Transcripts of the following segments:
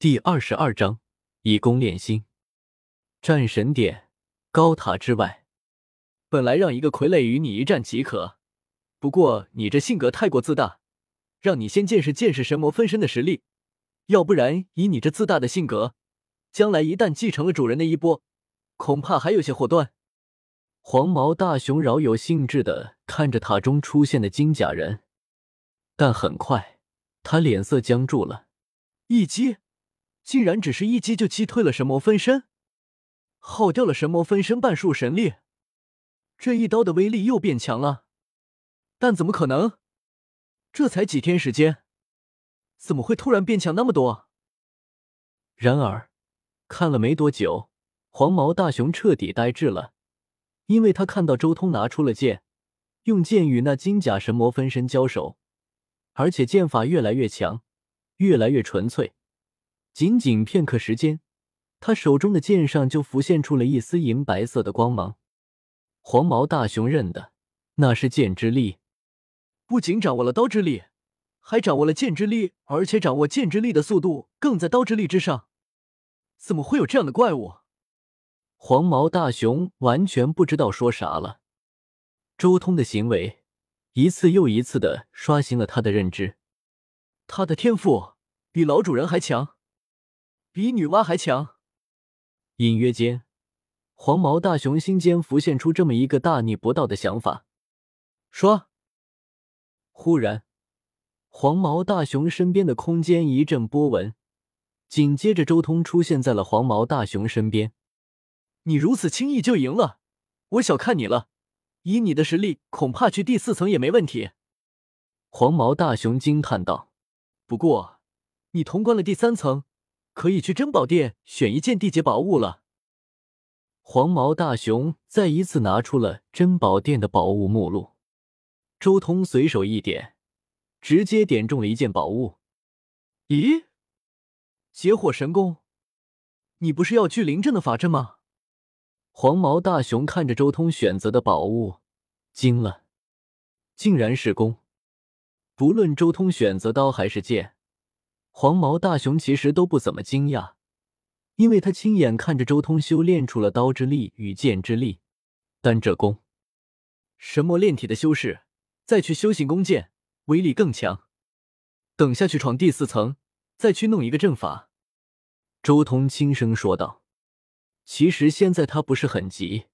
第二十二章以功练心。战神殿高塔之外，本来让一个傀儡与你一战即可，不过你这性格太过自大，让你先见识见识神魔分身的实力。要不然，以你这自大的性格，将来一旦继承了主人的衣钵，恐怕还有些祸端。黄毛大熊饶有兴致的看着塔中出现的金甲人，但很快他脸色僵住了，一击。竟然只是一击就击退了神魔分身，耗掉了神魔分身半数神力，这一刀的威力又变强了。但怎么可能？这才几天时间，怎么会突然变强那么多？然而，看了没多久，黄毛大熊彻底呆滞了，因为他看到周通拿出了剑，用剑与那金甲神魔分身交手，而且剑法越来越强，越来越纯粹。仅仅片刻时间，他手中的剑上就浮现出了一丝银白色的光芒。黄毛大熊认得，那是剑之力。不仅掌握了刀之力，还掌握了剑之力，而且掌握剑之力的速度更在刀之力之上。怎么会有这样的怪物？黄毛大熊完全不知道说啥了。周通的行为一次又一次的刷新了他的认知，他的天赋比老主人还强。比女娲还强。隐约间，黄毛大熊心间浮现出这么一个大逆不道的想法。说，忽然，黄毛大熊身边的空间一阵波纹，紧接着周通出现在了黄毛大熊身边。你如此轻易就赢了，我小看你了。以你的实力，恐怕去第四层也没问题。黄毛大熊惊叹道：“不过，你通关了第三层。”可以去珍宝店选一件地阶宝物了。黄毛大熊再一次拿出了珍宝店的宝物目录，周通随手一点，直接点中了一件宝物。咦，结火神功？你不是要聚灵阵的法阵吗？黄毛大熊看着周通选择的宝物，惊了，竟然是弓。不论周通选择刀还是剑。黄毛大熊其实都不怎么惊讶，因为他亲眼看着周通修炼出了刀之力与剑之力。但这弓，神魔炼体的修士再去修行弓箭，威力更强。等下去闯第四层，再去弄一个阵法。周通轻声说道：“其实现在他不是很急，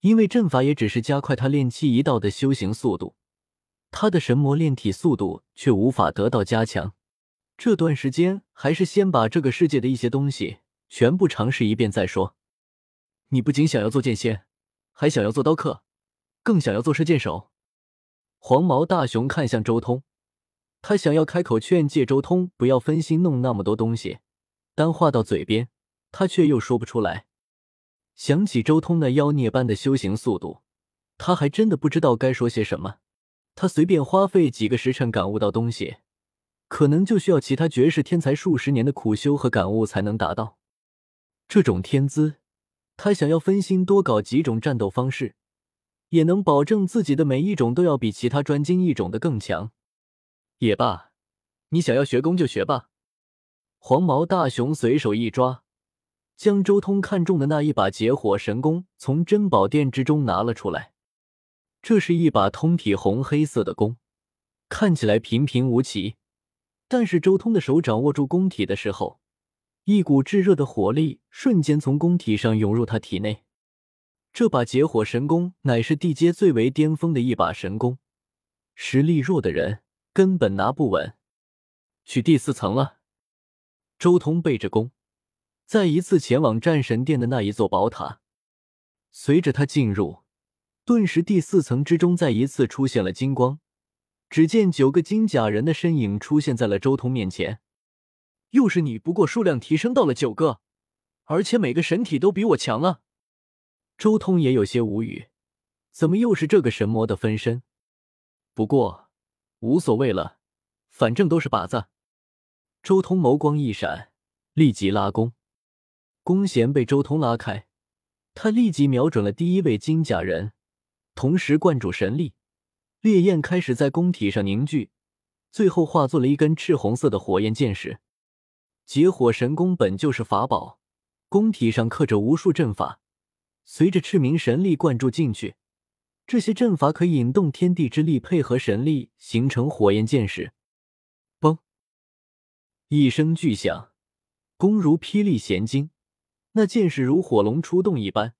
因为阵法也只是加快他炼气一道的修行速度，他的神魔炼体速度却无法得到加强。”这段时间还是先把这个世界的一些东西全部尝试一遍再说。你不仅想要做剑仙，还想要做刀客，更想要做射箭手。黄毛大熊看向周通，他想要开口劝诫周通不要分心弄那么多东西，但话到嘴边，他却又说不出来。想起周通那妖孽般的修行速度，他还真的不知道该说些什么。他随便花费几个时辰感悟到东西。可能就需要其他绝世天才数十年的苦修和感悟才能达到这种天资。他想要分心多搞几种战斗方式，也能保证自己的每一种都要比其他专精一种的更强。也罢，你想要学功就学吧。黄毛大熊随手一抓，将周通看中的那一把劫火神弓从珍宝殿之中拿了出来。这是一把通体红黑色的弓，看起来平平无奇。但是周通的手掌握住弓体的时候，一股炙热的火力瞬间从弓体上涌入他体内。这把劫火神弓乃是地阶最为巅峰的一把神弓，实力弱的人根本拿不稳。去第四层了。周通背着弓，再一次前往战神殿的那一座宝塔。随着他进入，顿时第四层之中再一次出现了金光。只见九个金甲人的身影出现在了周通面前。又是你，不过数量提升到了九个，而且每个神体都比我强了。周通也有些无语，怎么又是这个神魔的分身？不过无所谓了，反正都是靶子。周通眸光一闪，立即拉弓。弓弦被周通拉开，他立即瞄准了第一位金甲人，同时灌注神力。烈焰开始在弓体上凝聚，最后化作了一根赤红色的火焰箭矢。结火神功本就是法宝，宫体上刻着无数阵法，随着赤明神力灌注进去，这些阵法可以引动天地之力，配合神力形成火焰剑矢。嘣！一声巨响，弓如霹雳弦惊，那剑矢如火龙出洞一般，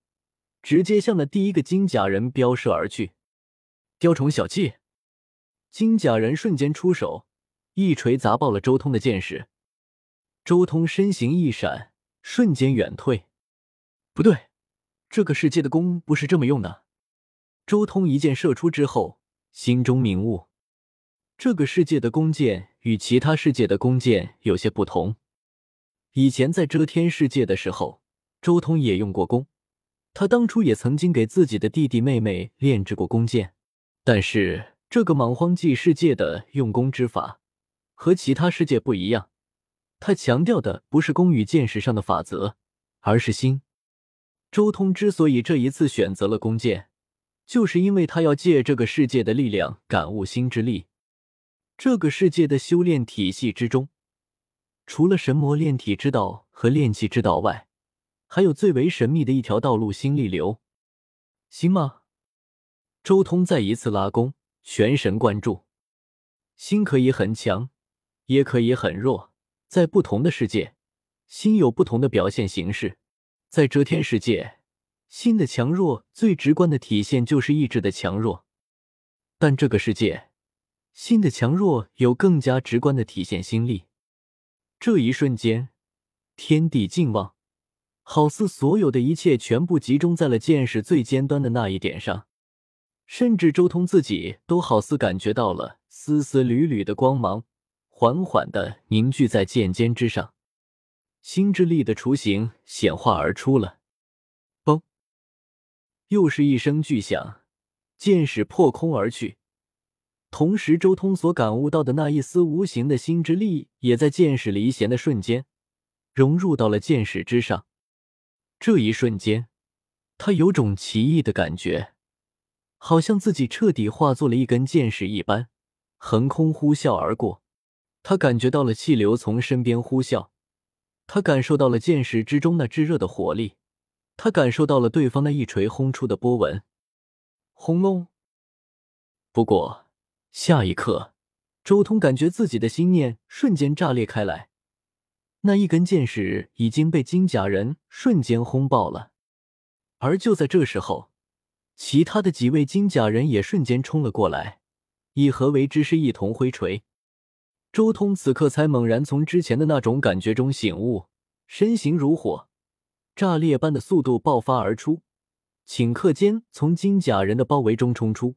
直接向那第一个金甲人飙射而去。雕虫小技！金甲人瞬间出手，一锤砸爆了周通的剑矢。周通身形一闪，瞬间远退。不对，这个世界的弓不是这么用的。周通一箭射出之后，心中明悟：这个世界的弓箭与其他世界的弓箭有些不同。以前在遮天世界的时候，周通也用过弓，他当初也曾经给自己的弟弟妹妹炼制过弓箭。但是这个莽荒纪世界的用弓之法和其他世界不一样。他强调的不是弓与箭矢上的法则，而是心。周通之所以这一次选择了弓箭，就是因为他要借这个世界的力量感悟心之力。这个世界的修炼体系之中，除了神魔炼体之道和炼气之道外，还有最为神秘的一条道路——心力流。心吗？周通再一次拉弓，全神贯注。心可以很强，也可以很弱。在不同的世界，心有不同的表现形式。在遮天世界，心的强弱最直观的体现就是意志的强弱；但这个世界，心的强弱有更加直观的体现心力。这一瞬间，天地静望，好似所有的一切全部集中在了剑矢最尖端的那一点上，甚至周通自己都好似感觉到了丝丝缕缕的光芒。缓缓的凝聚在剑尖之上，心之力的雏形显化而出了。嘣！又是一声巨响，剑矢破空而去。同时，周通所感悟到的那一丝无形的心之力，也在剑矢离弦的瞬间融入到了剑矢之上。这一瞬间，他有种奇异的感觉，好像自己彻底化作了一根剑矢一般，横空呼啸而过。他感觉到了气流从身边呼啸，他感受到了剑矢之中那炙热的火力，他感受到了对方那一锤轰出的波纹，轰隆！不过下一刻，周通感觉自己的心念瞬间炸裂开来，那一根剑矢已经被金甲人瞬间轰爆了。而就在这时候，其他的几位金甲人也瞬间冲了过来，以合为之势，一同挥锤。周通此刻才猛然从之前的那种感觉中醒悟，身形如火，炸裂般的速度爆发而出，顷刻间从金甲人的包围中冲出。